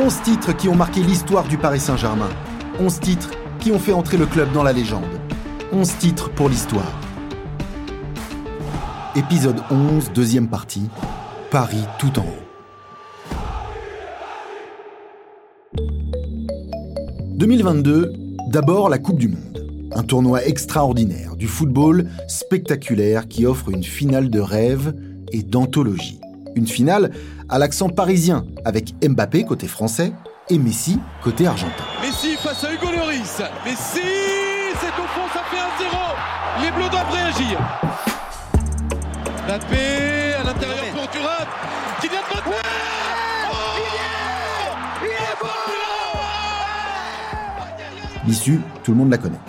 11 titres qui ont marqué l'histoire du Paris Saint-Germain. 11 titres qui ont fait entrer le club dans la légende. 11 titres pour l'histoire. Épisode 11, deuxième partie. Paris tout en haut. 2022, d'abord la Coupe du Monde. Un tournoi extraordinaire, du football spectaculaire qui offre une finale de rêve et d'anthologie. Une finale à l'accent parisien, avec Mbappé côté français et Messi côté argentin. Messi face à Hugo Lloris. Messi, c'est au fond, ça fait 1-0. Les Bleus doivent réagir. Mbappé à l'intérieur pour Thuram. Qui vient de L'issue, tout le monde la connaît.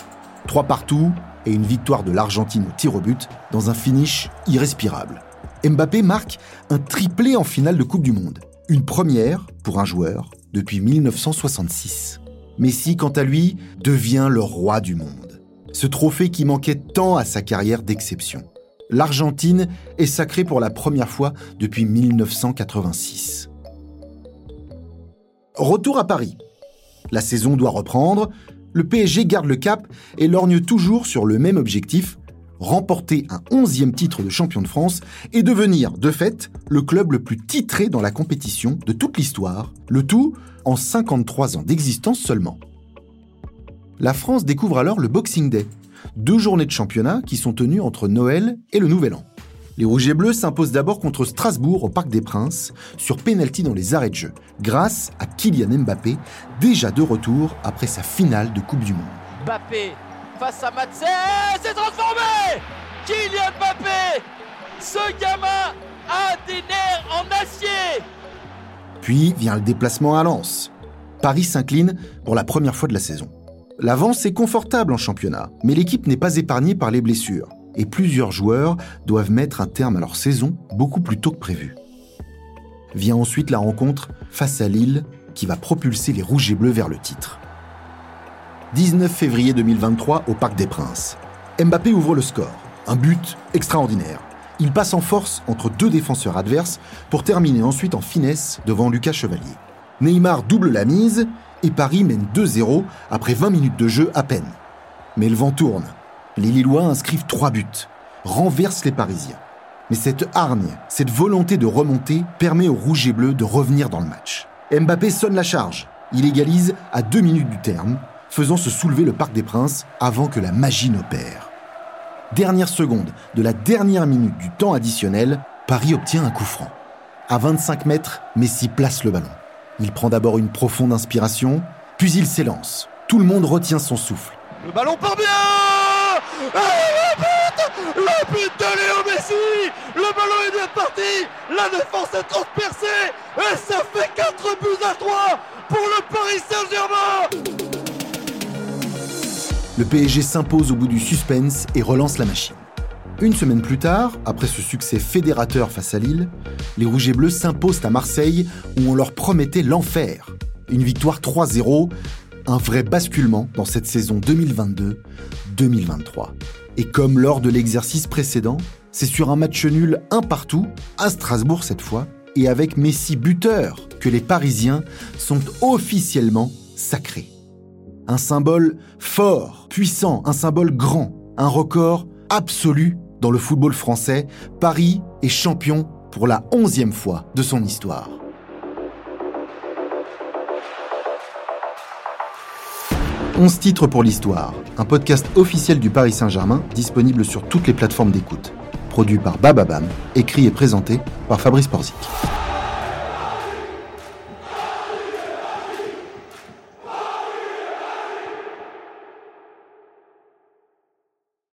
Trois partout et une victoire de l'Argentine au tir au but dans un finish irrespirable. Mbappé marque un triplé en finale de Coupe du Monde. Une première pour un joueur depuis 1966. Messi, quant à lui, devient le roi du monde. Ce trophée qui manquait tant à sa carrière d'exception. L'Argentine est sacrée pour la première fois depuis 1986. Retour à Paris. La saison doit reprendre, le PSG garde le cap et lorgne toujours sur le même objectif, remporter un onzième titre de champion de France et devenir, de fait, le club le plus titré dans la compétition de toute l'histoire, le tout en 53 ans d'existence seulement. La France découvre alors le Boxing Day, deux journées de championnat qui sont tenues entre Noël et le Nouvel An. Les Rouges et Bleus s'imposent d'abord contre Strasbourg au Parc des Princes, sur pénalty dans les arrêts de jeu, grâce à Kylian Mbappé, déjà de retour après sa finale de Coupe du Monde. Mbappé face à c'est transformé Ce gamin a des nerfs en acier Puis vient le déplacement à Lens. Paris s'incline pour la première fois de la saison. L'avance est confortable en championnat, mais l'équipe n'est pas épargnée par les blessures et plusieurs joueurs doivent mettre un terme à leur saison beaucoup plus tôt que prévu. Vient ensuite la rencontre face à Lille qui va propulser les Rouges et Bleus vers le titre. 19 février 2023 au Parc des Princes. Mbappé ouvre le score. Un but extraordinaire. Il passe en force entre deux défenseurs adverses pour terminer ensuite en finesse devant Lucas Chevalier. Neymar double la mise et Paris mène 2-0 après 20 minutes de jeu à peine. Mais le vent tourne les Lillois inscrivent trois buts, renversent les Parisiens. Mais cette hargne, cette volonté de remonter permet aux Rouges et Bleus de revenir dans le match. Mbappé sonne la charge. Il égalise à deux minutes du terme, faisant se soulever le Parc des Princes avant que la magie n'opère. Dernière seconde de la dernière minute du temps additionnel, Paris obtient un coup franc. À 25 mètres, Messi place le ballon. Il prend d'abord une profonde inspiration, puis il s'élance. Tout le monde retient son souffle. Le ballon part bien le but Le but de Léo Messi Le ballon est bien parti La défense est transpercée Et ça fait 4 buts à 3 pour le Paris Saint-Germain Le PSG s'impose au bout du suspense et relance la machine. Une semaine plus tard, après ce succès fédérateur face à Lille, les Rouges et Bleus s'imposent à Marseille où on leur promettait l'enfer. Une victoire 3-0 un vrai basculement dans cette saison 2022-2023. Et comme lors de l'exercice précédent, c'est sur un match nul un partout, à Strasbourg cette fois, et avec Messi buteur, que les Parisiens sont officiellement sacrés. Un symbole fort, puissant, un symbole grand, un record absolu dans le football français. Paris est champion pour la onzième fois de son histoire. 11 titres pour l'histoire, un podcast officiel du Paris Saint-Germain disponible sur toutes les plateformes d'écoute. Produit par Bababam, écrit et présenté par Fabrice Porzic.